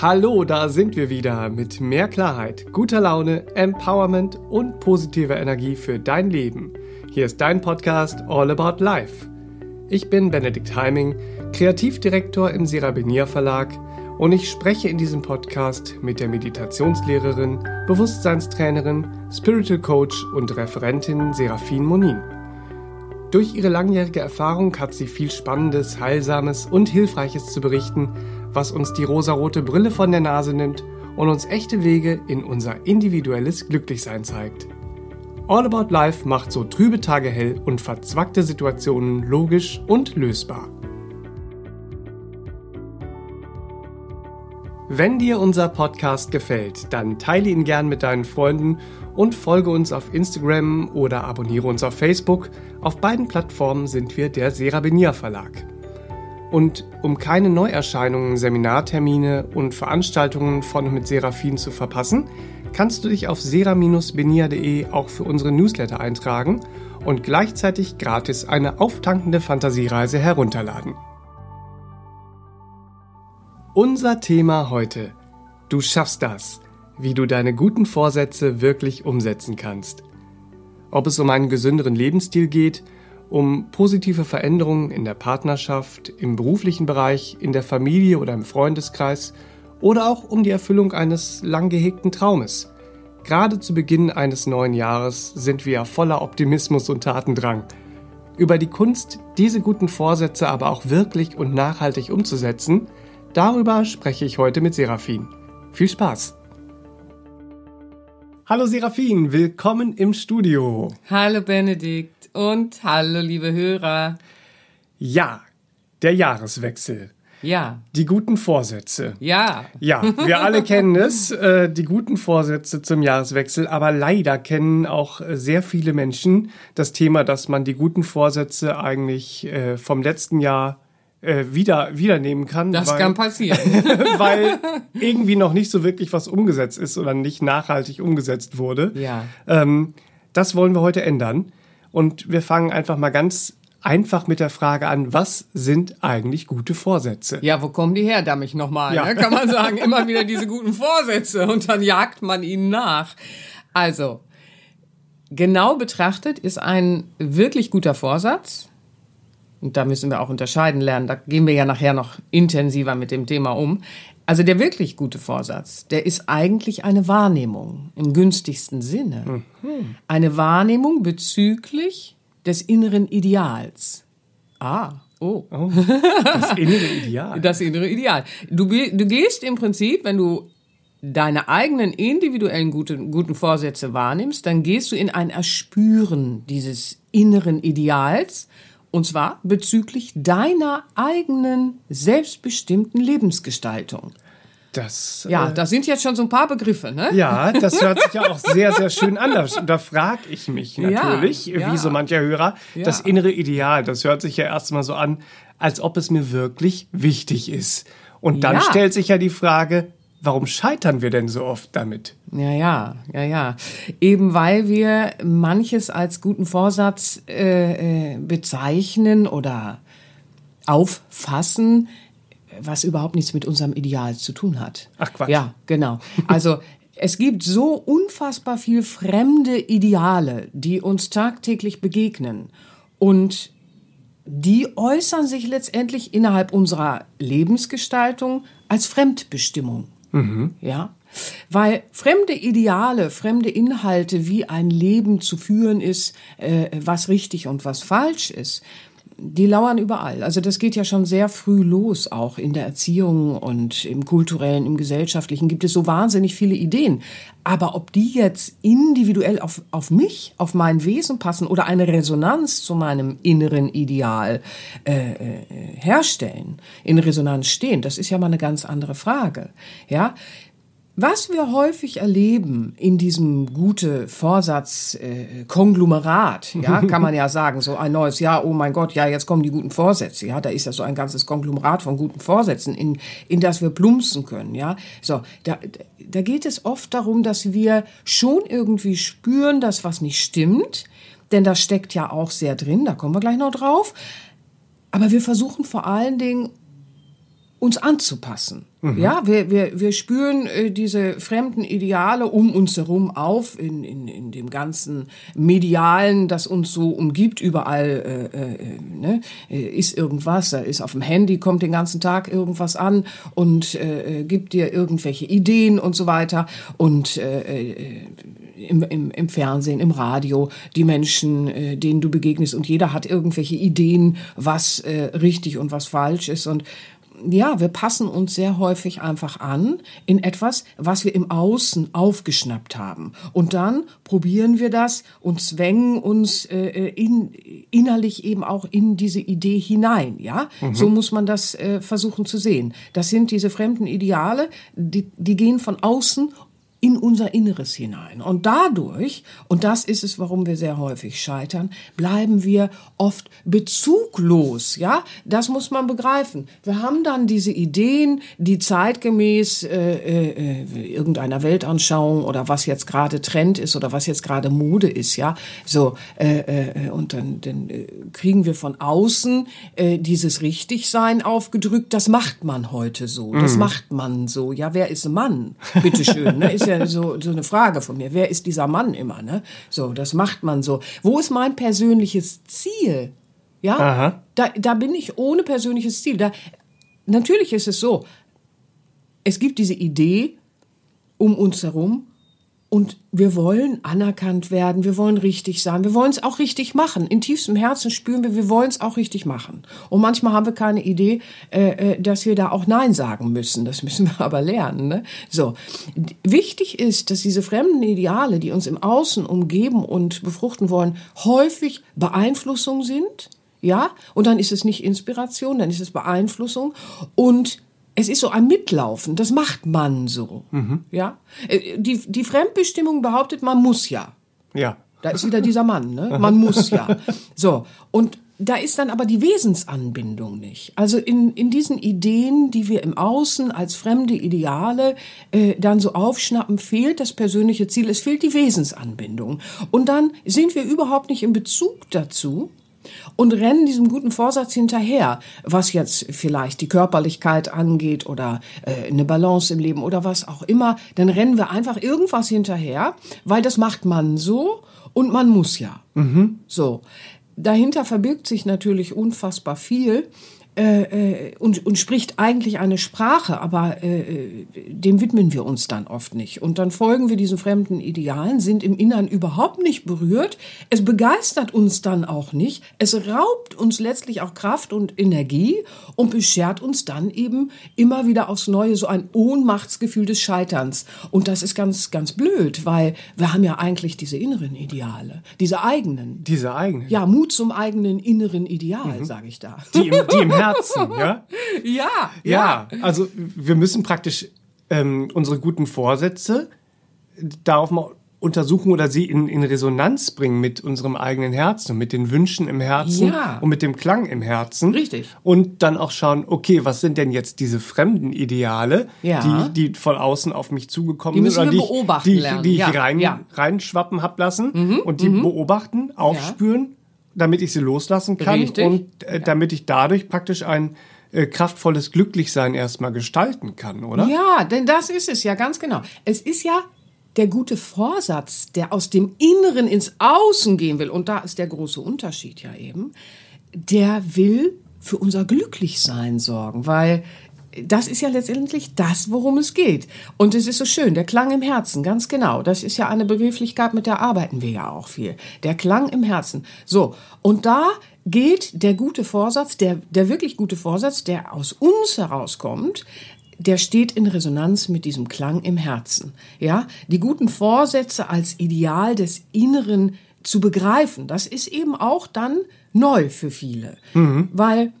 Hallo, da sind wir wieder mit mehr Klarheit, guter Laune, Empowerment und positiver Energie für dein Leben. Hier ist dein Podcast All About Life. Ich bin Benedikt Heiming, Kreativdirektor im Serabinier Verlag und ich spreche in diesem Podcast mit der Meditationslehrerin, Bewusstseinstrainerin, Spiritual Coach und Referentin Serafin Monin. Durch ihre langjährige Erfahrung hat sie viel Spannendes, Heilsames und Hilfreiches zu berichten, was uns die rosarote Brille von der Nase nimmt und uns echte Wege in unser individuelles Glücklichsein zeigt. All About Life macht so trübe Tage hell und verzwackte Situationen logisch und lösbar. Wenn dir unser Podcast gefällt, dann teile ihn gern mit deinen Freunden und folge uns auf Instagram oder abonniere uns auf Facebook. Auf beiden Plattformen sind wir der Serabinier Verlag. Und um keine Neuerscheinungen, Seminartermine und Veranstaltungen von mit Seraphin zu verpassen, kannst du dich auf sera-benia.de auch für unsere Newsletter eintragen und gleichzeitig gratis eine auftankende Fantasiereise herunterladen. Unser Thema heute. Du schaffst das. Wie du deine guten Vorsätze wirklich umsetzen kannst. Ob es um einen gesünderen Lebensstil geht, um positive Veränderungen in der Partnerschaft, im beruflichen Bereich, in der Familie oder im Freundeskreis oder auch um die Erfüllung eines lang gehegten Traumes. Gerade zu Beginn eines neuen Jahres sind wir voller Optimismus und Tatendrang. Über die Kunst, diese guten Vorsätze aber auch wirklich und nachhaltig umzusetzen, darüber spreche ich heute mit Serafin. Viel Spaß! Hallo Serafin, willkommen im Studio. Hallo Benedikt und hallo, liebe Hörer. Ja, der Jahreswechsel. Ja. Die guten Vorsätze. Ja. Ja, wir alle kennen es, äh, die guten Vorsätze zum Jahreswechsel, aber leider kennen auch sehr viele Menschen das Thema, dass man die guten Vorsätze eigentlich äh, vom letzten Jahr äh, wieder wieder nehmen kann. Das weil, kann passieren. weil irgendwie noch nicht so wirklich was umgesetzt ist oder nicht nachhaltig umgesetzt wurde. Ja. Ähm, das wollen wir heute ändern. Und wir fangen einfach mal ganz einfach mit der Frage an, was sind eigentlich gute Vorsätze? Ja, wo kommen die her, damit nochmal? Ja. Ne? Kann man sagen, immer wieder diese guten Vorsätze und dann jagt man ihnen nach. Also, genau betrachtet ist ein wirklich guter Vorsatz, und da müssen wir auch unterscheiden lernen, da gehen wir ja nachher noch intensiver mit dem Thema um. Also der wirklich gute Vorsatz, der ist eigentlich eine Wahrnehmung im günstigsten Sinne. Mhm. Eine Wahrnehmung bezüglich des inneren Ideals. Ah, oh. oh. Das innere Ideal. Das innere Ideal. Du, du gehst im Prinzip, wenn du deine eigenen individuellen guten, guten Vorsätze wahrnimmst, dann gehst du in ein Erspüren dieses inneren Ideals und zwar bezüglich deiner eigenen selbstbestimmten Lebensgestaltung. Das, ja, äh, das sind jetzt schon so ein paar Begriffe, ne? Ja, das hört sich ja auch sehr, sehr schön an. Da, da frage ich mich natürlich, ja, ja. wie so mancher Hörer, ja. das innere Ideal, das hört sich ja erstmal so an, als ob es mir wirklich wichtig ist. Und dann stellt sich ja die Frage, Warum scheitern wir denn so oft damit? Ja, ja, ja, ja. Eben weil wir manches als guten Vorsatz äh, äh, bezeichnen oder auffassen, was überhaupt nichts mit unserem Ideal zu tun hat. Ach Quatsch. Ja, genau. Also es gibt so unfassbar viel fremde Ideale, die uns tagtäglich begegnen. Und die äußern sich letztendlich innerhalb unserer Lebensgestaltung als Fremdbestimmung. Mhm. Ja. Weil fremde Ideale, fremde Inhalte, wie ein Leben zu führen ist, äh, was richtig und was falsch ist, die lauern überall. Also das geht ja schon sehr früh los, auch in der Erziehung und im kulturellen, im gesellschaftlichen gibt es so wahnsinnig viele Ideen. Aber ob die jetzt individuell auf, auf mich, auf mein Wesen passen oder eine Resonanz zu meinem inneren Ideal äh, äh, herstellen, in Resonanz stehen, das ist ja mal eine ganz andere Frage. Ja, was wir häufig erleben in diesem gute Vorsatz äh, Konglomerat, ja, kann man ja sagen, so ein neues Jahr, oh mein Gott, ja, jetzt kommen die guten Vorsätze, ja, da ist ja so ein ganzes Konglomerat von guten Vorsätzen, in, in das wir plumpsen können, ja. So, da, da geht es oft darum, dass wir schon irgendwie spüren, dass was nicht stimmt, denn da steckt ja auch sehr drin, da kommen wir gleich noch drauf. Aber wir versuchen vor allen Dingen uns anzupassen. Ja, wir, wir, wir spüren äh, diese fremden Ideale um uns herum auf, in, in, in dem ganzen Medialen, das uns so umgibt. Überall äh, äh, ne, äh, ist irgendwas, da ist auf dem Handy, kommt den ganzen Tag irgendwas an und äh, äh gibt dir irgendwelche Ideen und so weiter. Und äh, äh, im, im, im Fernsehen, im Radio, die Menschen, äh, denen du begegnest und jeder hat irgendwelche Ideen, was äh, richtig und was falsch ist. Und ja, wir passen uns sehr häufig einfach an in etwas, was wir im Außen aufgeschnappt haben. Und dann probieren wir das und zwängen uns äh, in, innerlich eben auch in diese Idee hinein. Ja, mhm. so muss man das äh, versuchen zu sehen. Das sind diese fremden Ideale, die, die gehen von außen in unser Inneres hinein. Und dadurch, und das ist es, warum wir sehr häufig scheitern, bleiben wir oft bezuglos. Ja, das muss man begreifen. Wir haben dann diese Ideen, die zeitgemäß äh, äh, irgendeiner Weltanschauung oder was jetzt gerade Trend ist oder was jetzt gerade Mode ist. Ja, so äh, äh, und dann, dann äh, kriegen wir von außen äh, dieses Richtigsein aufgedrückt. Das macht man heute so. Das mhm. macht man so. Ja, wer ist Mann? Bitteschön. Ne? Ist ja ja so, so eine Frage von mir. Wer ist dieser Mann immer, ne? So, das macht man so. Wo ist mein persönliches Ziel? Ja? Aha. Da, da bin ich ohne persönliches Ziel. Da, natürlich ist es so. Es gibt diese Idee um uns herum und wir wollen anerkannt werden, wir wollen richtig sein, wir wollen es auch richtig machen. In tiefstem Herzen spüren wir, wir wollen es auch richtig machen. Und manchmal haben wir keine Idee, äh, äh dass wir da auch Nein sagen müssen. Das müssen wir aber lernen. Ne? So, wichtig ist, dass diese fremden Ideale, die uns im Außen umgeben und befruchten wollen, häufig Beeinflussung sind. Ja, und dann ist es nicht Inspiration, dann ist es Beeinflussung und es ist so ein Mitlaufen, das macht man so. Mhm. Ja? Äh, die, die Fremdbestimmung behauptet, man muss ja. Ja. Da ist wieder dieser Mann, ne? Man muss ja. So. Und da ist dann aber die Wesensanbindung nicht. Also in, in diesen Ideen, die wir im Außen als fremde Ideale äh, dann so aufschnappen, fehlt das persönliche Ziel, es fehlt die Wesensanbindung. Und dann sind wir überhaupt nicht in Bezug dazu, und rennen diesem guten Vorsatz hinterher, was jetzt vielleicht die Körperlichkeit angeht oder äh, eine Balance im Leben oder was auch immer, dann rennen wir einfach irgendwas hinterher, weil das macht man so und man muss ja. Mhm. So. Dahinter verbirgt sich natürlich unfassbar viel. Äh, äh, und, und spricht eigentlich eine Sprache, aber äh, dem widmen wir uns dann oft nicht. Und dann folgen wir diesen fremden Idealen, sind im Innern überhaupt nicht berührt. Es begeistert uns dann auch nicht. Es raubt uns letztlich auch Kraft und Energie und beschert uns dann eben immer wieder aufs Neue so ein Ohnmachtsgefühl des Scheiterns. Und das ist ganz, ganz blöd, weil wir haben ja eigentlich diese inneren Ideale, diese eigenen. Diese eigenen? Ja, Mut zum eigenen inneren Ideal, mhm. sage ich da. Die im, die im Herzen, ja? Ja, ja. Ja, also wir müssen praktisch ähm, unsere guten Vorsätze darauf mal untersuchen oder sie in, in Resonanz bringen mit unserem eigenen Herzen und mit den Wünschen im Herzen ja. und mit dem Klang im Herzen. Richtig. Und dann auch schauen, okay, was sind denn jetzt diese fremden Ideale, ja. die, die von außen auf mich zugekommen sind oder die, beobachten die, lernen. die ich ja. rein, reinschwappen hab lassen mhm. und die mhm. beobachten, aufspüren damit ich sie loslassen kann Richtig. und äh, damit ich dadurch praktisch ein äh, kraftvolles Glücklichsein erstmal gestalten kann, oder? Ja, denn das ist es ja ganz genau. Es ist ja der gute Vorsatz, der aus dem Inneren ins Außen gehen will, und da ist der große Unterschied ja eben, der will für unser Glücklichsein sorgen, weil das ist ja letztendlich das, worum es geht. Und es ist so schön, der Klang im Herzen, ganz genau. Das ist ja eine Begrifflichkeit, mit der arbeiten wir ja auch viel. Der Klang im Herzen. So, und da geht der gute Vorsatz, der, der wirklich gute Vorsatz, der aus uns herauskommt, der steht in Resonanz mit diesem Klang im Herzen. Ja, die guten Vorsätze als Ideal des Inneren zu begreifen, das ist eben auch dann neu für viele. Mhm. Weil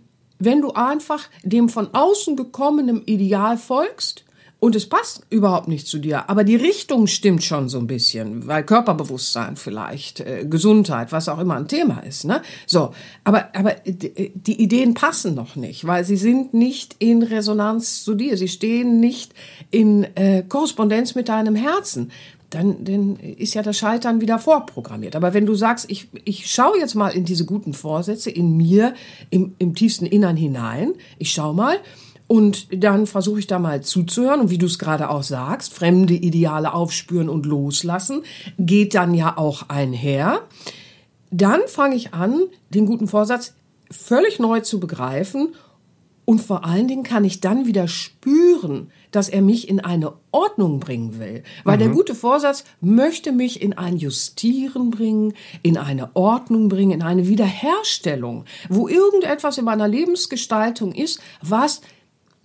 wenn du einfach dem von außen gekommenen Ideal folgst und es passt überhaupt nicht zu dir, aber die Richtung stimmt schon so ein bisschen, weil Körperbewusstsein vielleicht, äh, Gesundheit, was auch immer ein Thema ist, ne? So, aber aber die Ideen passen noch nicht, weil sie sind nicht in Resonanz zu dir, sie stehen nicht in äh, Korrespondenz mit deinem Herzen dann, dann ist ja das Scheitern wieder vorprogrammiert. Aber wenn du sagst, ich, ich schaue jetzt mal in diese guten Vorsätze in mir, im, im tiefsten Innern hinein, ich schau mal Und dann versuche ich da mal zuzuhören und wie du es gerade auch sagst, fremde Ideale aufspüren und loslassen, geht dann ja auch einher. Dann fange ich an, den guten Vorsatz völlig neu zu begreifen und vor allen Dingen kann ich dann wieder spüren, dass er mich in eine Ordnung bringen will. Weil mhm. der gute Vorsatz möchte mich in ein Justieren bringen, in eine Ordnung bringen, in eine Wiederherstellung, wo irgendetwas in meiner Lebensgestaltung ist, was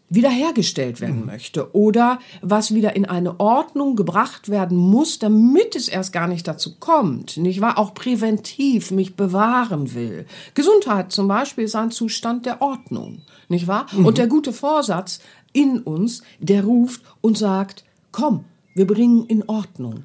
wiederhergestellt werden mhm. möchte oder was wieder in eine Ordnung gebracht werden muss, damit es erst gar nicht dazu kommt. Nicht wahr? Auch präventiv mich bewahren will. Gesundheit zum Beispiel ist ein Zustand der Ordnung. Nicht wahr? Mhm. Und der gute Vorsatz in uns, der ruft und sagt, komm, wir bringen in Ordnung.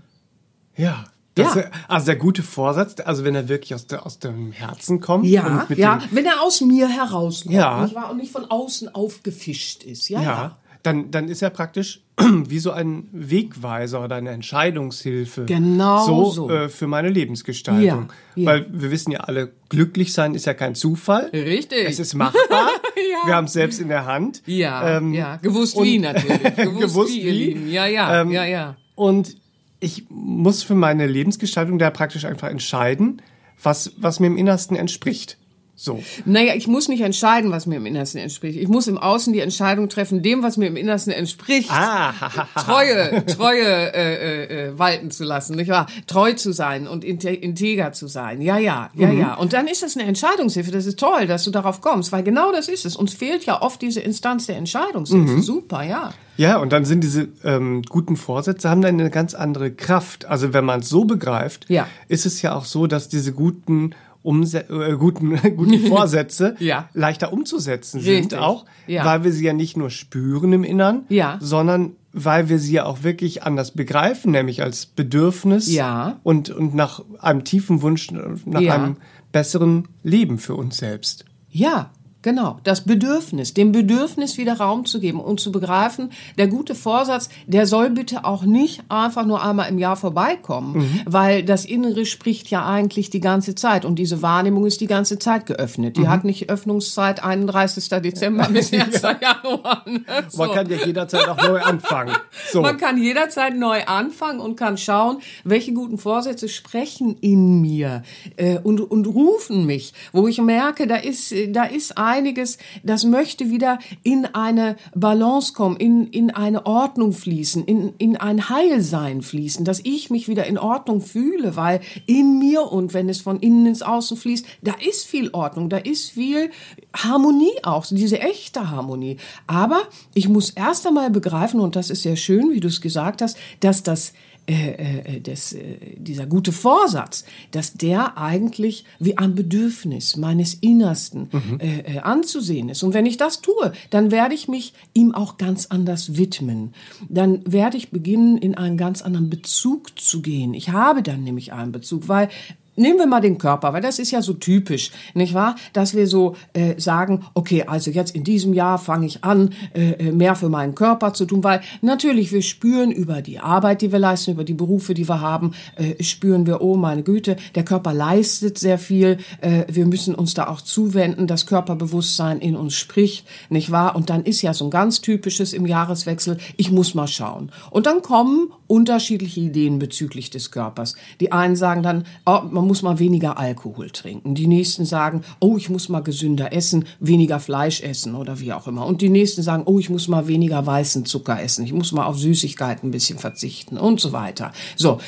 Ja. Das, ja. Also der gute Vorsatz, also wenn er wirklich aus, der, aus dem Herzen kommt. Ja, ja, wenn er aus mir herauskommt ja. nicht wahr? und nicht von außen aufgefischt ist. Ja, ja. ja. Dann, dann ist er praktisch wie so ein Wegweiser oder eine Entscheidungshilfe. Genau so. so. Äh, für meine Lebensgestaltung. Ja, ja. Weil wir wissen ja alle, glücklich sein ist ja kein Zufall. Richtig. Es ist machbar. ja. Wir haben es selbst in der Hand. Ja, ähm, ja. Gewusst wie natürlich. Gewusst, gewusst wie, wie. Ja, ja, ähm, ja, ja. Und ich muss für meine Lebensgestaltung da praktisch einfach entscheiden, was, was mir im Innersten entspricht. So. Naja, ich muss nicht entscheiden, was mir im Innersten entspricht. Ich muss im Außen die Entscheidung treffen, dem, was mir im Innersten entspricht, ah. Treue, Treue äh, äh, äh, walten zu lassen, nicht wahr? Treu zu sein und integer zu sein. Ja, ja, ja, mhm. ja. Und dann ist das eine Entscheidungshilfe. Das ist toll, dass du darauf kommst, weil genau das ist es. Uns fehlt ja oft diese Instanz der Entscheidungshilfe. Mhm. Super, ja. Ja, und dann sind diese ähm, guten Vorsätze haben dann eine ganz andere Kraft. Also wenn man es so begreift, ja. ist es ja auch so, dass diese guten Umse äh, guten, guten Vorsätze ja. leichter umzusetzen Richtig. sind auch, ja. weil wir sie ja nicht nur spüren im Innern, ja. sondern weil wir sie ja auch wirklich anders begreifen, nämlich als Bedürfnis ja. und, und nach einem tiefen Wunsch, nach einem besseren Leben für uns selbst. Ja, Genau, das Bedürfnis, dem Bedürfnis wieder Raum zu geben und zu begreifen, der gute Vorsatz, der soll bitte auch nicht einfach nur einmal im Jahr vorbeikommen, mhm. weil das Innere spricht ja eigentlich die ganze Zeit und diese Wahrnehmung ist die ganze Zeit geöffnet. Die mhm. hat nicht Öffnungszeit 31. Dezember bis 1. ja. Januar. Ne? So. Man kann ja jederzeit auch neu anfangen. So. Man kann jederzeit neu anfangen und kann schauen, welche guten Vorsätze sprechen in mir äh, und, und rufen mich, wo ich merke, da ist, da ist ein einiges, das möchte wieder in eine Balance kommen, in, in eine Ordnung fließen, in, in ein Heilsein fließen, dass ich mich wieder in Ordnung fühle, weil in mir und wenn es von innen ins Außen fließt, da ist viel Ordnung, da ist viel Harmonie auch, diese echte Harmonie. Aber ich muss erst einmal begreifen, und das ist sehr schön, wie du es gesagt hast, dass das äh, äh, des, äh, dieser gute Vorsatz, dass der eigentlich wie ein Bedürfnis meines Innersten mhm. äh, anzusehen ist. Und wenn ich das tue, dann werde ich mich ihm auch ganz anders widmen. Dann werde ich beginnen, in einen ganz anderen Bezug zu gehen. Ich habe dann nämlich einen Bezug, weil Nehmen wir mal den Körper, weil das ist ja so typisch, nicht wahr? Dass wir so äh, sagen, okay, also jetzt in diesem Jahr fange ich an, äh, äh, mehr für meinen Körper zu tun, weil natürlich wir spüren über die Arbeit, die wir leisten, über die Berufe, die wir haben, äh, spüren wir, oh meine Güte, der Körper leistet sehr viel, äh, wir müssen uns da auch zuwenden, das Körperbewusstsein in uns spricht, nicht wahr? Und dann ist ja so ein ganz typisches im Jahreswechsel, ich muss mal schauen. Und dann kommen unterschiedliche Ideen bezüglich des Körpers. Die einen sagen dann, oh, man muss mal weniger Alkohol trinken. Die nächsten sagen, oh, ich muss mal gesünder essen, weniger Fleisch essen oder wie auch immer. Und die nächsten sagen, oh, ich muss mal weniger weißen Zucker essen, ich muss mal auf Süßigkeiten ein bisschen verzichten und so weiter. So.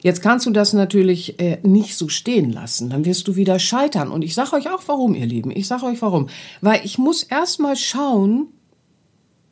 Jetzt kannst du das natürlich äh, nicht so stehen lassen, dann wirst du wieder scheitern. Und ich sage euch auch warum, ihr Lieben. Ich sage euch warum. Weil ich muss erst mal schauen,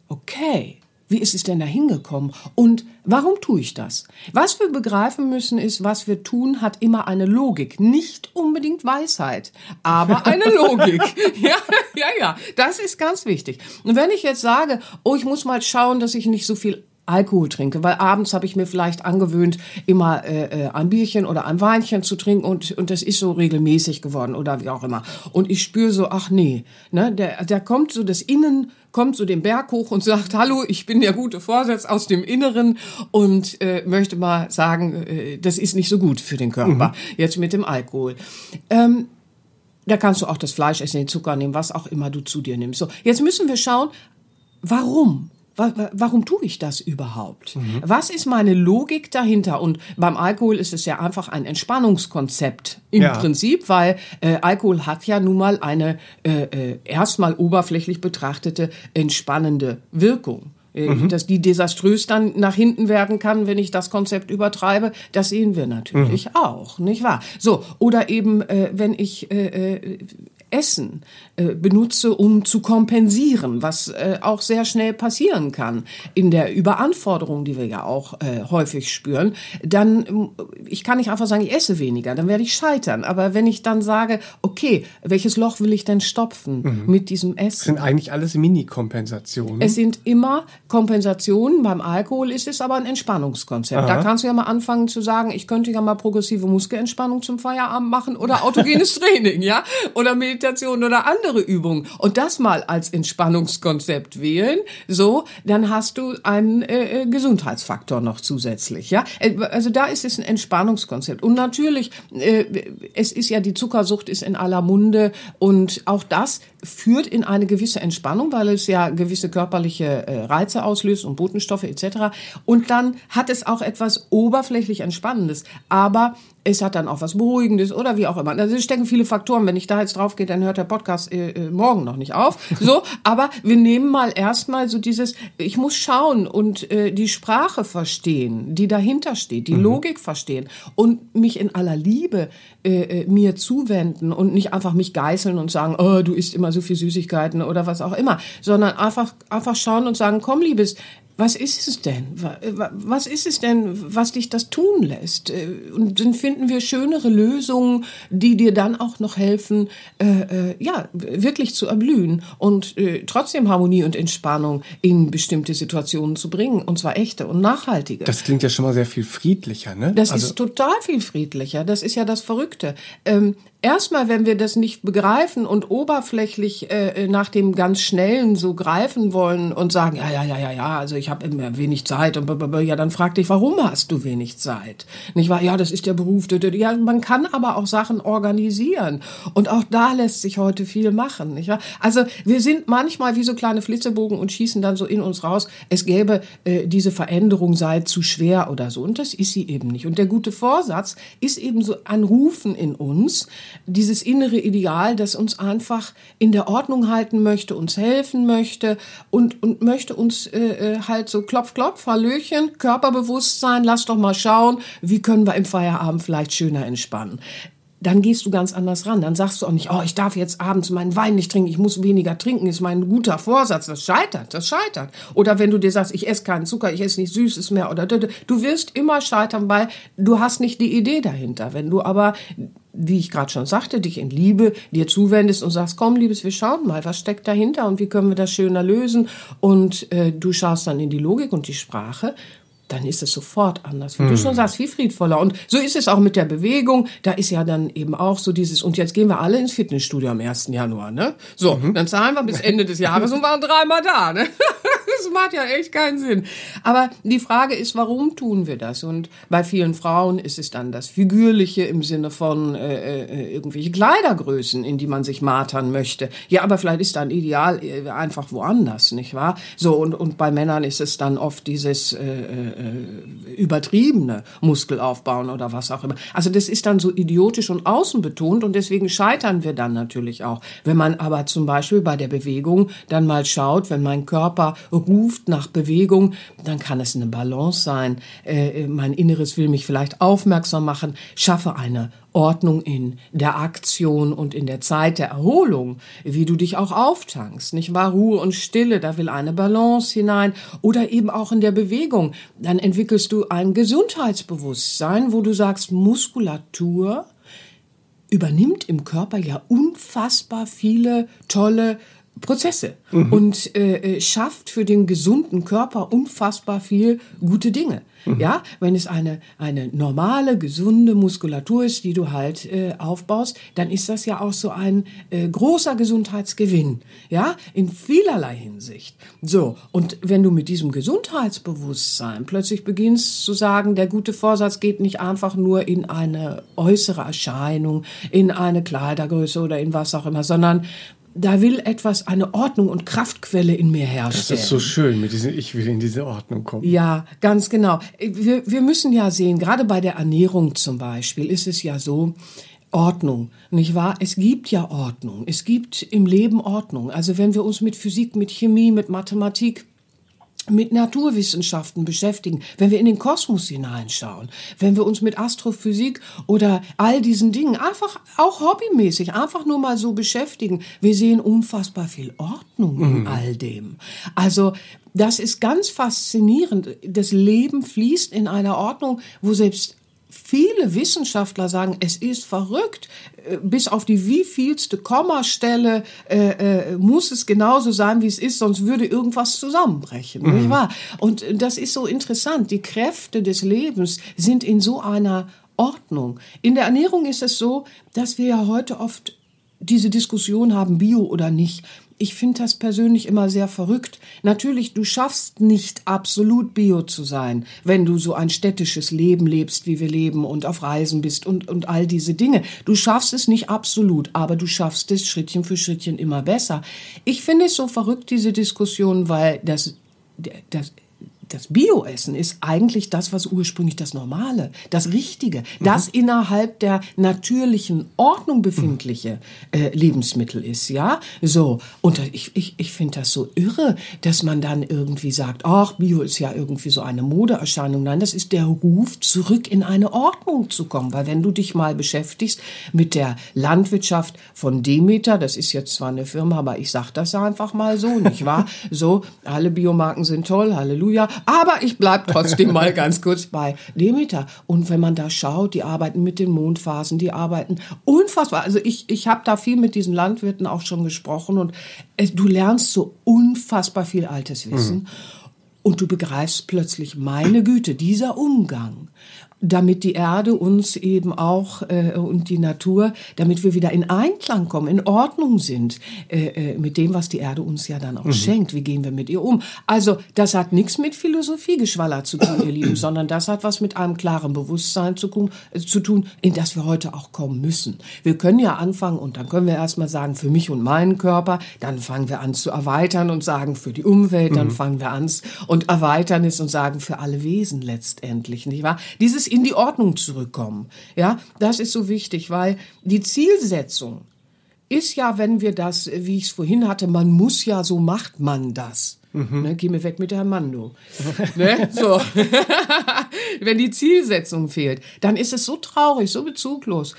okay, wie ist es denn da hingekommen? Und warum tue ich das? Was wir begreifen müssen ist, was wir tun, hat immer eine Logik. Nicht unbedingt Weisheit, aber eine Logik. ja, ja, ja. Das ist ganz wichtig. Und wenn ich jetzt sage, oh, ich muss mal schauen, dass ich nicht so viel Alkohol trinke, weil abends habe ich mir vielleicht angewöhnt, immer äh, äh, ein Bierchen oder ein Weinchen zu trinken und und das ist so regelmäßig geworden oder wie auch immer. Und ich spüre so, ach nee, ne, der der kommt so das Innen kommt so den Berg hoch und sagt, hallo, ich bin der gute Vorsatz aus dem Inneren und äh, möchte mal sagen, äh, das ist nicht so gut für den Körper, mhm. jetzt mit dem Alkohol. Ähm, da kannst du auch das Fleisch essen, den Zucker nehmen, was auch immer du zu dir nimmst. So, jetzt müssen wir schauen, warum? Warum tue ich das überhaupt? Mhm. Was ist meine Logik dahinter? Und beim Alkohol ist es ja einfach ein Entspannungskonzept im ja. Prinzip, weil äh, Alkohol hat ja nun mal eine äh, äh, erstmal oberflächlich betrachtete entspannende Wirkung. Äh, mhm. Dass die desaströs dann nach hinten werden kann, wenn ich das Konzept übertreibe, das sehen wir natürlich mhm. auch, nicht wahr? So, oder eben, äh, wenn ich äh, äh Essen äh, benutze, um zu kompensieren, was äh, auch sehr schnell passieren kann in der Überanforderung, die wir ja auch äh, häufig spüren, dann, ich kann nicht einfach sagen, ich esse weniger, dann werde ich scheitern. Aber wenn ich dann sage, okay, welches Loch will ich denn stopfen mhm. mit diesem Essen? Das sind eigentlich alles Mini-Kompensationen. Es sind immer Kompensationen. Beim Alkohol ist es aber ein Entspannungskonzept. Aha. Da kannst du ja mal anfangen zu sagen, ich könnte ja mal progressive Muskelentspannung zum Feierabend machen oder autogenes Training, ja? Oder Meditation oder andere Übungen. Und das mal als Entspannungskonzept wählen, so, dann hast du einen äh, äh Gesundheitsfaktor noch zusätzlich, ja? Äh, also da ist es ein Entspannungskonzept. Und natürlich, äh, es ist ja, die Zuckersucht ist in aller Munde und auch das führt in eine gewisse Entspannung, weil es ja gewisse körperliche äh, Reize auslöst und Botenstoffe etc. Und dann hat es auch etwas oberflächlich Entspannendes. Aber es hat dann auch was Beruhigendes oder wie auch immer. Also stecken viele Faktoren. Wenn ich da jetzt drauf gehe, dann hört der Podcast äh, äh, morgen noch nicht auf. So, aber wir nehmen mal erstmal so dieses, ich muss schauen und äh, die Sprache verstehen, die dahinter steht, die mhm. Logik verstehen und mich in aller Liebe äh, äh, mir zuwenden und nicht einfach mich geißeln und sagen, oh, du isst immer so viel Süßigkeiten oder was auch immer, sondern einfach, einfach schauen und sagen, komm, Liebes, was ist es denn? Was ist es denn, was dich das tun lässt? Äh, und dann finden wir schönere Lösungen, die dir dann auch noch helfen, äh, äh, ja, wirklich zu erblühen und äh, trotzdem Harmonie und Entspannung in bestimmte Situationen zu bringen. Und zwar echte und nachhaltige. Das klingt ja schon mal sehr viel friedlicher, ne? Das also ist total viel friedlicher. Das ist ja das Verrückte. Ähm, erstmal, wenn wir das nicht begreifen und oberflächlich äh, nach dem ganz Schnellen so greifen wollen und sagen, ja, ja, ja, ja, ja, also ich habe immer wenig Zeit und ja, dann frag dich, warum hast du wenig Zeit? Nicht wahr? Ja, das ist der Beruf. Ja, man kann aber auch Sachen organisieren und auch da lässt sich heute viel machen. Nicht wahr? Also wir sind manchmal wie so kleine Flitzebogen und schießen dann so in uns raus, es gäbe äh, diese Veränderung sei zu schwer oder so und das ist sie eben nicht. Und der gute Vorsatz ist eben so ein Rufen in uns, dieses innere Ideal, das uns einfach in der Ordnung halten möchte, uns helfen möchte und, und möchte uns äh, äh, halt so klopf, klopf, Hallöchen, Körperbewusstsein, lass doch mal schauen, wie können wir im Feierabend vielleicht schöner entspannen dann gehst du ganz anders ran. Dann sagst du auch nicht, oh, ich darf jetzt abends meinen Wein nicht trinken, ich muss weniger trinken, ist mein guter Vorsatz. Das scheitert, das scheitert. Oder wenn du dir sagst, ich esse keinen Zucker, ich esse nicht Süßes mehr oder du wirst immer scheitern, weil du hast nicht die Idee dahinter. Wenn du aber wie ich gerade schon sagte, dich in Liebe dir zuwendest und sagst, komm, Liebes, wir schauen mal, was steckt dahinter und wie können wir das schöner lösen. Und äh, du schaust dann in die Logik und die Sprache dann ist es sofort anders. Wie mhm. du schon sagst, viel friedvoller. Und so ist es auch mit der Bewegung. Da ist ja dann eben auch so dieses, und jetzt gehen wir alle ins Fitnessstudio am 1. Januar, ne? So, mhm. dann zahlen wir bis Ende des Jahres und waren dreimal da, ne? Das macht ja echt keinen Sinn. Aber die Frage ist, warum tun wir das? Und bei vielen Frauen ist es dann das Figürliche im Sinne von äh, äh, irgendwelche Kleidergrößen, in die man sich martern möchte. Ja, aber vielleicht ist dann Ideal äh, einfach woanders, nicht wahr? So, und, und bei Männern ist es dann oft dieses äh, äh äh, übertriebene Muskel aufbauen oder was auch immer. Also das ist dann so idiotisch und außenbetont und deswegen scheitern wir dann natürlich auch. Wenn man aber zum Beispiel bei der Bewegung dann mal schaut, wenn mein Körper ruft nach Bewegung, dann kann es eine Balance sein. Äh, mein Inneres will mich vielleicht aufmerksam machen, schaffe eine Ordnung in der Aktion und in der Zeit der Erholung, wie du dich auch auftankst, nicht wahr? Ruhe und Stille, da will eine Balance hinein oder eben auch in der Bewegung. Dann entwickelst du ein Gesundheitsbewusstsein, wo du sagst, Muskulatur übernimmt im Körper ja unfassbar viele tolle Prozesse mhm. und äh, äh schafft für den gesunden Körper unfassbar viel gute Dinge. Mhm. Ja, wenn es eine, eine normale, gesunde Muskulatur ist, die du halt äh, aufbaust, dann ist das ja auch so ein äh, großer Gesundheitsgewinn. Ja, in vielerlei Hinsicht. So, und wenn du mit diesem Gesundheitsbewusstsein plötzlich beginnst zu sagen, der gute Vorsatz geht nicht einfach nur in eine äußere Erscheinung, in eine Kleidergröße oder in was auch immer, sondern da will etwas, eine Ordnung und Kraftquelle in mir herstellen. Das ist so schön mit diesem, ich will in diese Ordnung kommen. Ja, ganz genau. Wir, wir müssen ja sehen, gerade bei der Ernährung zum Beispiel ist es ja so, Ordnung, nicht wahr? Es gibt ja Ordnung. Es gibt im Leben Ordnung. Also wenn wir uns mit Physik, mit Chemie, mit Mathematik mit Naturwissenschaften beschäftigen, wenn wir in den Kosmos hineinschauen, wenn wir uns mit Astrophysik oder all diesen Dingen einfach auch hobbymäßig einfach nur mal so beschäftigen, wir sehen unfassbar viel Ordnung in mhm. all dem. Also das ist ganz faszinierend. Das Leben fließt in einer Ordnung, wo selbst viele Wissenschaftler sagen, es ist verrückt, äh, bis auf die wievielste Kommastelle äh, äh, muss es genauso sein, wie es ist, sonst würde irgendwas zusammenbrechen, mhm. nicht wahr? Und das ist so interessant. Die Kräfte des Lebens sind in so einer Ordnung. In der Ernährung ist es so, dass wir ja heute oft diese Diskussion haben, Bio oder nicht. Ich finde das persönlich immer sehr verrückt. Natürlich, du schaffst nicht absolut bio zu sein, wenn du so ein städtisches Leben lebst, wie wir leben und auf Reisen bist und, und all diese Dinge. Du schaffst es nicht absolut, aber du schaffst es Schrittchen für Schrittchen immer besser. Ich finde es so verrückt, diese Diskussion, weil das, das, das Bioessen ist eigentlich das, was ursprünglich das Normale, das Richtige, mhm. das innerhalb der natürlichen Ordnung befindliche äh, Lebensmittel ist, ja? So. Und ich, ich, ich finde das so irre, dass man dann irgendwie sagt, ach, Bio ist ja irgendwie so eine Modeerscheinung. Nein, das ist der Ruf, zurück in eine Ordnung zu kommen. Weil wenn du dich mal beschäftigst mit der Landwirtschaft von Demeter, das ist jetzt zwar eine Firma, aber ich sag das einfach mal so, nicht wahr? So, alle Biomarken sind toll, Halleluja. Aber ich bleib trotzdem mal ganz kurz bei Demeter. Und wenn man da schaut, die arbeiten mit den Mondphasen, die arbeiten unfassbar. Also ich, ich habe da viel mit diesen Landwirten auch schon gesprochen und es, du lernst so unfassbar viel altes Wissen. Mhm. Und du begreifst plötzlich, meine Güte, dieser Umgang damit die Erde uns eben auch äh, und die Natur, damit wir wieder in Einklang kommen, in Ordnung sind äh, äh, mit dem, was die Erde uns ja dann auch mhm. schenkt. Wie gehen wir mit ihr um? Also das hat nichts mit Philosophiegeschwaller zu tun, ihr Lieben, sondern das hat was mit einem klaren Bewusstsein zu, äh, zu tun, in das wir heute auch kommen müssen. Wir können ja anfangen und dann können wir erstmal sagen, für mich und meinen Körper, dann fangen wir an zu erweitern und sagen, für die Umwelt, dann mhm. fangen wir an und erweitern es und sagen, für alle Wesen letztendlich, nicht wahr? Dieses in die Ordnung zurückkommen. Ja, das ist so wichtig, weil die Zielsetzung ist ja, wenn wir das, wie ich es vorhin hatte, man muss ja, so macht man das. Mhm. Ne, geh mir weg mit der Mando. ne? so. wenn die Zielsetzung fehlt, dann ist es so traurig, so bezuglos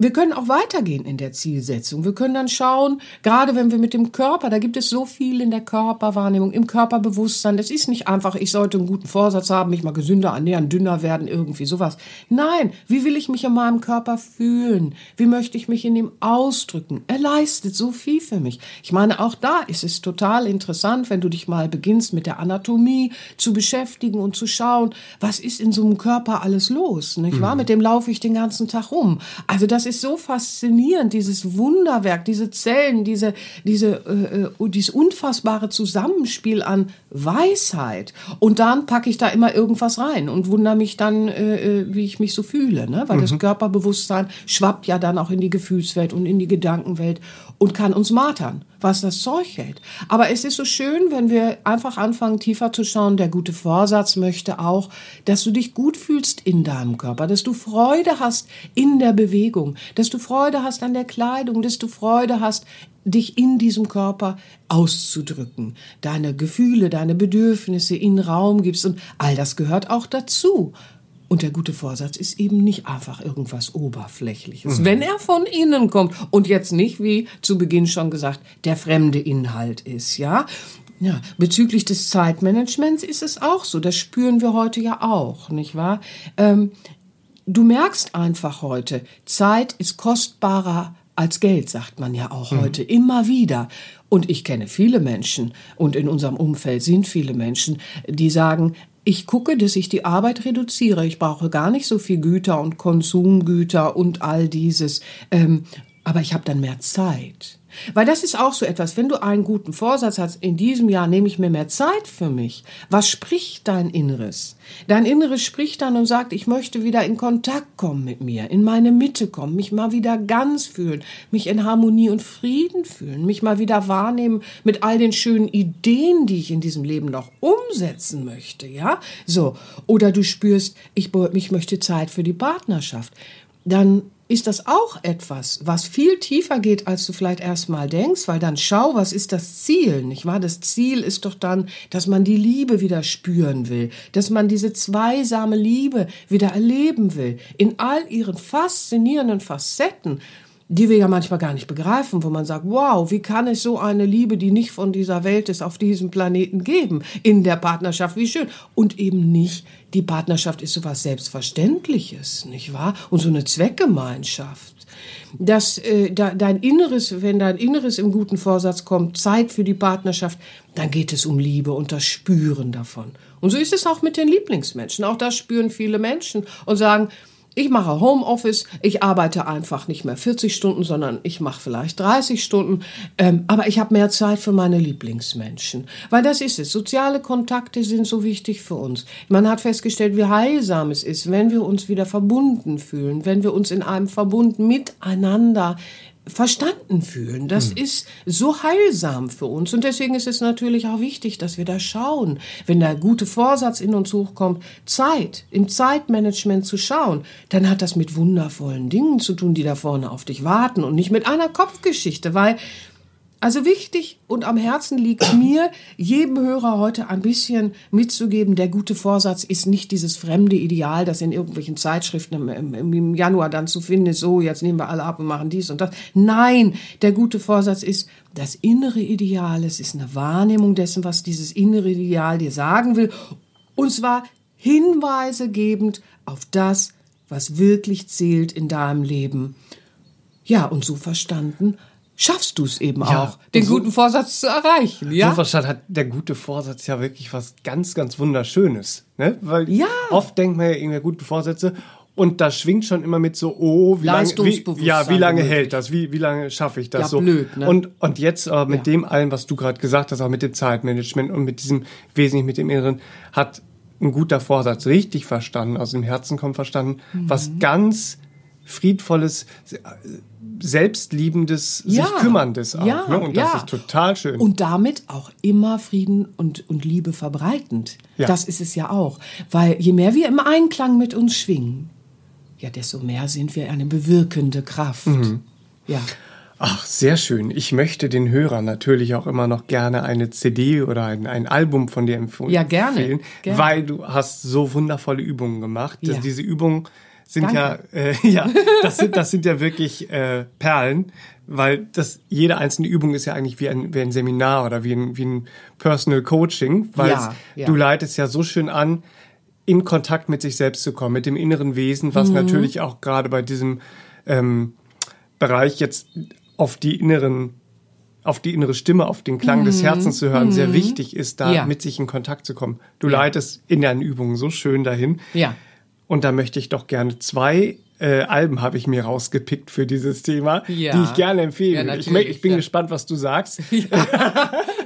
wir können auch weitergehen in der Zielsetzung. Wir können dann schauen, gerade wenn wir mit dem Körper, da gibt es so viel in der Körperwahrnehmung, im Körperbewusstsein. Das ist nicht einfach, ich sollte einen guten Vorsatz haben, mich mal gesünder ernähren, dünner werden, irgendwie sowas. Nein, wie will ich mich in meinem Körper fühlen? Wie möchte ich mich in ihm ausdrücken? Er leistet so viel für mich. Ich meine, auch da ist es total interessant, wenn du dich mal beginnst mit der Anatomie zu beschäftigen und zu schauen, was ist in so einem Körper alles los, nicht wahr? Mhm. Mit dem laufe ich den ganzen Tag rum. Also das ist so faszinierend, dieses Wunderwerk, diese Zellen, diese, diese, äh, äh, dieses unfassbare Zusammenspiel an Weisheit. Und dann packe ich da immer irgendwas rein und wundere mich dann, äh, äh, wie ich mich so fühle, ne? weil mhm. das Körperbewusstsein schwappt ja dann auch in die Gefühlswelt und in die Gedankenwelt und kann uns martern, was das Zeug hält. Aber es ist so schön, wenn wir einfach anfangen, tiefer zu schauen. Der gute Vorsatz möchte auch, dass du dich gut fühlst in deinem Körper, dass du Freude hast in der Bewegung, dass du Freude hast an der Kleidung, dass du Freude hast, dich in diesem Körper auszudrücken, deine Gefühle, deine Bedürfnisse in Raum gibst und all das gehört auch dazu. Und der gute Vorsatz ist eben nicht einfach irgendwas Oberflächliches. Mhm. Wenn er von innen kommt und jetzt nicht, wie zu Beginn schon gesagt, der fremde Inhalt ist, ja. Ja, bezüglich des Zeitmanagements ist es auch so. Das spüren wir heute ja auch, nicht wahr? Ähm, du merkst einfach heute, Zeit ist kostbarer als Geld, sagt man ja auch mhm. heute immer wieder. Und ich kenne viele Menschen und in unserem Umfeld sind viele Menschen, die sagen, ich gucke, dass ich die Arbeit reduziere. Ich brauche gar nicht so viel Güter und Konsumgüter und all dieses. Ähm, aber ich habe dann mehr Zeit. Weil das ist auch so etwas, wenn du einen guten Vorsatz hast, in diesem Jahr nehme ich mir mehr Zeit für mich. Was spricht dein Inneres? Dein Inneres spricht dann und sagt, ich möchte wieder in Kontakt kommen mit mir, in meine Mitte kommen, mich mal wieder ganz fühlen, mich in Harmonie und Frieden fühlen, mich mal wieder wahrnehmen mit all den schönen Ideen, die ich in diesem Leben noch umsetzen möchte, ja? So. Oder du spürst, ich, ich möchte Zeit für die Partnerschaft. Dann ist das auch etwas, was viel tiefer geht, als du vielleicht erstmal denkst, weil dann schau, was ist das Ziel, nicht wahr? Das Ziel ist doch dann, dass man die Liebe wieder spüren will, dass man diese zweisame Liebe wieder erleben will, in all ihren faszinierenden Facetten die wir ja manchmal gar nicht begreifen, wo man sagt, wow, wie kann es so eine Liebe, die nicht von dieser Welt ist, auf diesem Planeten geben, in der Partnerschaft, wie schön. Und eben nicht, die Partnerschaft ist so was Selbstverständliches, nicht wahr? Und so eine Zweckgemeinschaft. Dass äh, dein Inneres, wenn dein Inneres im guten Vorsatz kommt, Zeit für die Partnerschaft, dann geht es um Liebe und das Spüren davon. Und so ist es auch mit den Lieblingsmenschen. Auch das spüren viele Menschen und sagen, ich mache Homeoffice, ich arbeite einfach nicht mehr 40 Stunden, sondern ich mache vielleicht 30 Stunden, ähm, aber ich habe mehr Zeit für meine Lieblingsmenschen. Weil das ist es. Soziale Kontakte sind so wichtig für uns. Man hat festgestellt, wie heilsam es ist, wenn wir uns wieder verbunden fühlen, wenn wir uns in einem Verbund miteinander verstanden fühlen. Das hm. ist so heilsam für uns. Und deswegen ist es natürlich auch wichtig, dass wir da schauen, wenn der gute Vorsatz in uns hochkommt, Zeit, im Zeitmanagement zu schauen, dann hat das mit wundervollen Dingen zu tun, die da vorne auf dich warten und nicht mit einer Kopfgeschichte, weil also wichtig und am Herzen liegt mir, jedem Hörer heute ein bisschen mitzugeben, der gute Vorsatz ist nicht dieses fremde Ideal, das in irgendwelchen Zeitschriften im, im, Januar dann zu finden ist, so jetzt nehmen wir alle ab und machen dies und das. Nein, der gute Vorsatz ist das innere Ideal, es ist eine Wahrnehmung dessen, was dieses innere Ideal dir sagen will, und zwar Hinweise gebend auf das, was wirklich zählt in deinem Leben. Ja, und so verstanden schaffst du es eben ja, auch, den so, guten Vorsatz zu erreichen. Ja? So verstanden hat der gute Vorsatz ja wirklich was ganz, ganz Wunderschönes. Ne? Weil ja. oft denkt man ja irgendwie gute Vorsätze und da schwingt schon immer mit so, oh, wie lange, wie, ja, wie lange hält das? Wie, wie lange schaffe ich das ja, so? Blöd, ne? Und, und jetzt äh, mit ja. dem allem, was du gerade gesagt hast, auch mit dem Zeitmanagement und mit diesem wesentlich mit dem Inneren, hat ein guter Vorsatz richtig verstanden, aus dem Herzen kommt verstanden, mhm. was ganz friedvolles, selbstliebendes, ja, sich kümmerndes auch. Ja, ne? Und das ja. ist total schön. Und damit auch immer Frieden und, und Liebe verbreitend. Das ist es ja auch. Weil je mehr wir im Einklang mit uns schwingen, ja, desto mehr sind wir eine bewirkende Kraft. Mhm. Ja. Ach, sehr schön. Ich möchte den Hörern natürlich auch immer noch gerne eine CD oder ein, ein Album von dir empfehlen. Ja, gerne, gerne. Weil du hast so wundervolle Übungen gemacht. Ja. Diese Übungen sind Danke. ja, äh, ja, das sind, das sind ja wirklich äh, Perlen, weil das jede einzelne Übung ist ja eigentlich wie ein, wie ein Seminar oder wie ein, wie ein Personal Coaching, weil ja, ja. du leitest ja so schön an, in Kontakt mit sich selbst zu kommen, mit dem inneren Wesen, was mhm. natürlich auch gerade bei diesem ähm, Bereich jetzt auf die inneren auf die innere Stimme, auf den Klang mhm. des Herzens zu hören, mhm. sehr wichtig ist, da ja. mit sich in Kontakt zu kommen. Du leitest in deinen Übungen so schön dahin. Ja. Und da möchte ich doch gerne zwei äh, Alben habe ich mir rausgepickt für dieses Thema, ja. die ich gerne empfehle. Ja, ich, ich, bin ja. gespannt, was du sagst.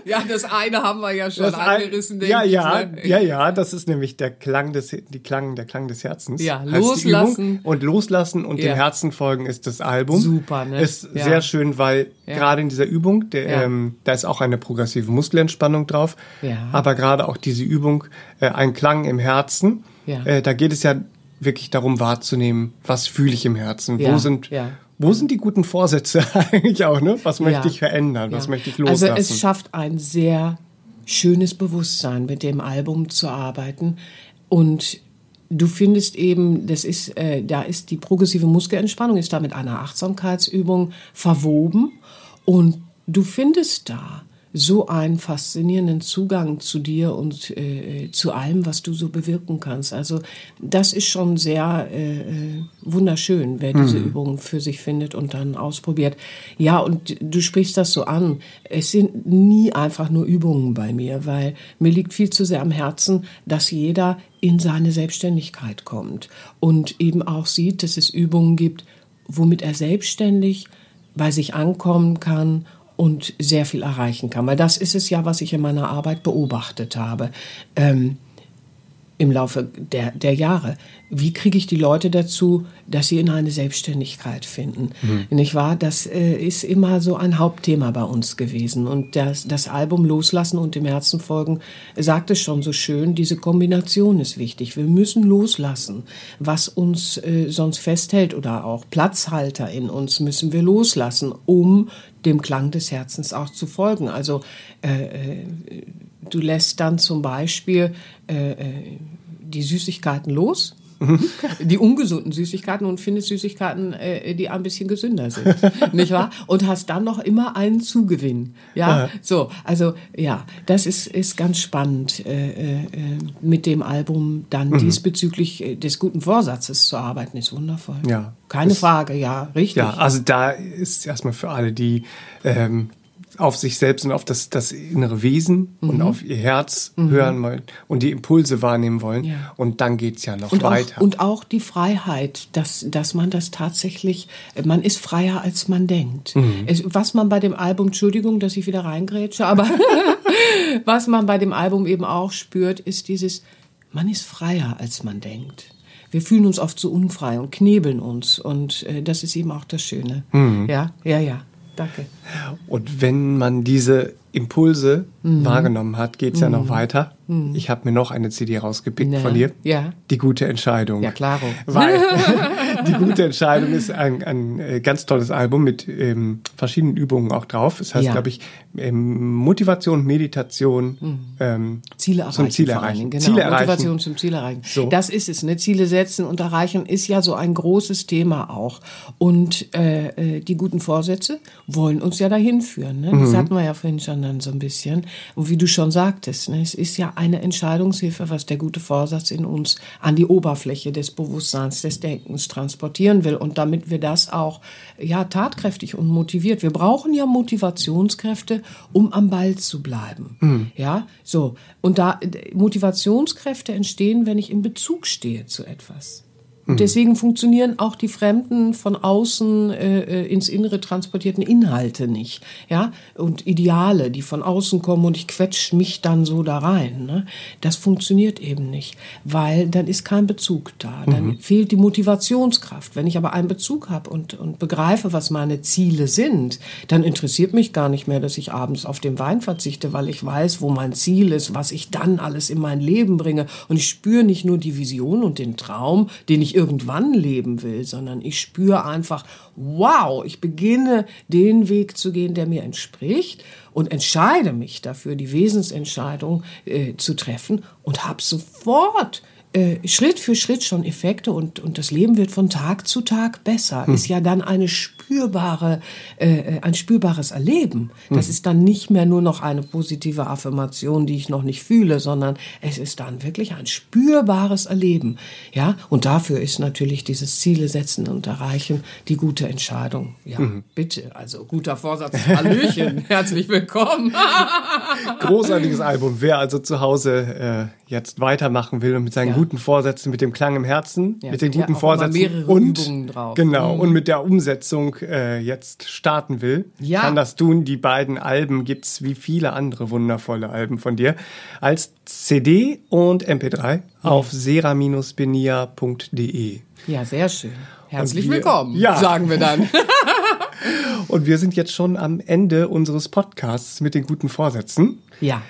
Ja. das eine haben wir ja schon das angerissen. Ein, ja, ja, ne? ja, ja, das ist nämlich der Klang des, die Klang, der Klang des Herzens. Ja, loslassen. Und loslassen und dem Herzen folgen ist das Album. Super, ne? Ist sehr schön, weil gerade in dieser Übung, der, ähm, da ist auch eine progressive Muskelentspannung drauf. Ja. Aber gerade auch diese Übung, äh, ein Klang im Herzen. Ja. Äh, da geht es ja wirklich darum wahrzunehmen, was fühle ich im Herzen, ja, wo sind ja. wo sind die guten Vorsätze eigentlich auch, ne? Was möchte ja, ich verändern, was möchte ich loslassen? Also es schafft ein sehr schönes Bewusstsein, mit dem Album zu arbeiten und du findest eben, das ist, äh, da ist die progressive Muskelentspannung ist da mit einer Achtsamkeitsübung verwoben und du findest da so einen faszinierenden Zugang zu dir und äh, zu allem, was du so bewirken kannst. Also das ist schon sehr äh, äh wunderschön, wer diese mhm. Übungen für sich findet und dann ausprobiert. Ja, und du sprichst das so an. Es sind nie einfach nur Übungen bei mir, weil mir liegt viel zu sehr am Herzen, dass jeder in seine Selbstständigkeit kommt und eben auch sieht, dass es Übungen gibt, womit er selbstständig bei sich ankommen kann und sehr viel erreichen kann. Weil das ist es ja, was ich in meiner Arbeit beobachtet habe. Ähm, im Laufe der, der Jahre. Wie kriege ich die Leute dazu, dass sie in eine Selbstständigkeit finden? Mhm. Nicht wahr? Das äh, ist immer so ein Hauptthema bei uns gewesen. Und das, das Album Loslassen und dem Herzen folgen sagt es schon so schön, diese Kombination ist wichtig. Wir müssen loslassen. Was uns äh, sonst festhält oder auch Platzhalter in uns müssen wir loslassen, um dem Klang des Herzens auch zu folgen. Also äh, äh du lässt dann zum Beispiel äh, äh die Süßigkeiten los, mhm. die ungesunden Süßigkeiten und findest Süßigkeiten, äh, die ein bisschen gesünder sind, nicht wahr? Und hast dann noch immer einen Zugewinn, ja. ja. So, also ja, das ist ist ganz spannend äh, äh, mit dem Album dann mhm. diesbezüglich äh, des guten Vorsatzes zu arbeiten, ist wundervoll. Ja, keine Frage, ja, richtig. Ja, also da ist erstmal für alle, die ähm, auf sich selbst und auf das, das innere Wesen mhm. und auf ihr Herz mhm. hören wollen und die Impulse wahrnehmen wollen. Ja. Und dann geht's ja noch und weiter. Auch, und auch die Freiheit, dass, dass man das tatsächlich, man ist freier, als man denkt. Mhm. Es, was man bei dem Album, Entschuldigung, dass ich wieder reingrätsche, aber was man bei dem Album eben auch spürt, ist dieses, man ist freier, als man denkt wir fühlen uns oft so unfrei und knebeln uns und äh, das ist eben auch das Schöne. Mhm. Ja, ja, ja. Danke. Und wenn man diese Impulse mhm. wahrgenommen hat, geht es mhm. ja noch mhm. weiter. Mhm. Ich habe mir noch eine CD rausgepickt ja. von dir. Ja. Die gute Entscheidung. Ja, klaro. Weil die gute Entscheidung ist ein, ein äh, ganz tolles Album mit ähm, verschiedenen Übungen auch drauf. Es das heißt, ja. glaube ich, ähm, Motivation, Meditation, mhm. ähm, Ziele erreichen. Zum Ziel erreichen. Genau. Ziele erreichen. Motivation zum Ziel erreichen. So. Das ist es. Ne? Ziele setzen und erreichen ist ja so ein großes Thema auch. Und äh, äh die guten Vorsätze wollen uns ja dahin führen. Ne? Das mhm. hatten wir ja vorhin schon dann so ein bisschen. Und wie du schon sagtest, ne? es ist ja eine Entscheidungshilfe, was der gute Vorsatz in uns an die Oberfläche des Bewusstseins, des Denkens transportieren will. Und damit wir das auch ja tatkräftig und motiviert. Wir brauchen ja Motivationskräfte, um am Ball zu bleiben. Mhm. Ja, so. Und da Motivationskräfte entstehen, wenn ich in Bezug stehe zu etwas. Und mhm. deswegen funktionieren auch die fremden von außen äh, äh, ins Innere transportierten Inhalte nicht, ja und Ideale, die von außen kommen und ich quetsch mich dann so da rein. Ne? Das funktioniert eben nicht, weil dann ist kein Bezug da, dann mhm. fehlt die Motivationskraft. Wenn ich aber einen Bezug habe und und begreife, was meine Ziele sind, dann interessiert mich gar nicht mehr, dass ich abends auf den Wein verzichte, weil ich weiß, wo mein Ziel ist, was ich dann alles in mein Leben bringe und ich spüre nicht nur die Vision und den Traum, den ich irgendwann leben will, sondern ich spüre einfach, wow, ich beginne den Weg zu gehen, der mir entspricht und entscheide mich dafür, die Wesensentscheidung äh, zu treffen und habe sofort äh, Schritt für Schritt schon Effekte und, und das Leben wird von Tag zu Tag besser. Hm. Ist ja dann eine spürbare, äh, ein spürbares Erleben. Das hm. ist dann nicht mehr nur noch eine positive Affirmation, die ich noch nicht fühle, sondern es ist dann wirklich ein spürbares Erleben. Ja, und dafür ist natürlich dieses Ziele setzen und erreichen die gute Entscheidung. Ja, mhm. bitte. Also guter Vorsatz. Hallöchen. Herzlich willkommen. Großartiges Album. Wer also zu Hause äh, jetzt weitermachen will und mit seinen ja. guten Vorsätzen, mit dem Klang im Herzen, ja, mit den guten Vorsätzen und genau mhm. und mit der Umsetzung äh, jetzt starten will, ja. kann das tun. Die beiden Alben gibt's wie viele andere wundervolle Alben von dir als CD und MP3 auf sera-benia.de. Ja, sehr schön. Herzlich wir, willkommen, ja. sagen wir dann. und wir sind jetzt schon am Ende unseres Podcasts mit den guten Vorsätzen. Ja.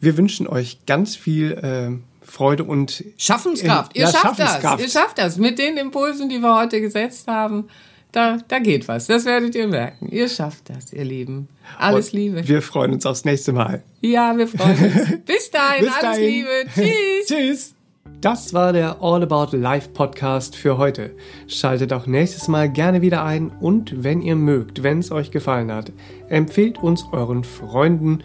Wir wünschen euch ganz viel äh, Freude und Schaffenskraft. In, ihr ja, schafft das. Ihr schafft das. Mit den Impulsen, die wir heute gesetzt haben, da, da geht was. Das werdet ihr merken. Ihr schafft das, ihr Lieben. Alles und Liebe. Wir freuen uns aufs nächste Mal. Ja, wir freuen uns. Bis dahin, Bis alles dahin. Liebe. Tschüss. Tschüss. Das war der All About Life Podcast für heute. Schaltet auch nächstes Mal gerne wieder ein und wenn ihr mögt, wenn es euch gefallen hat, empfehlt uns euren Freunden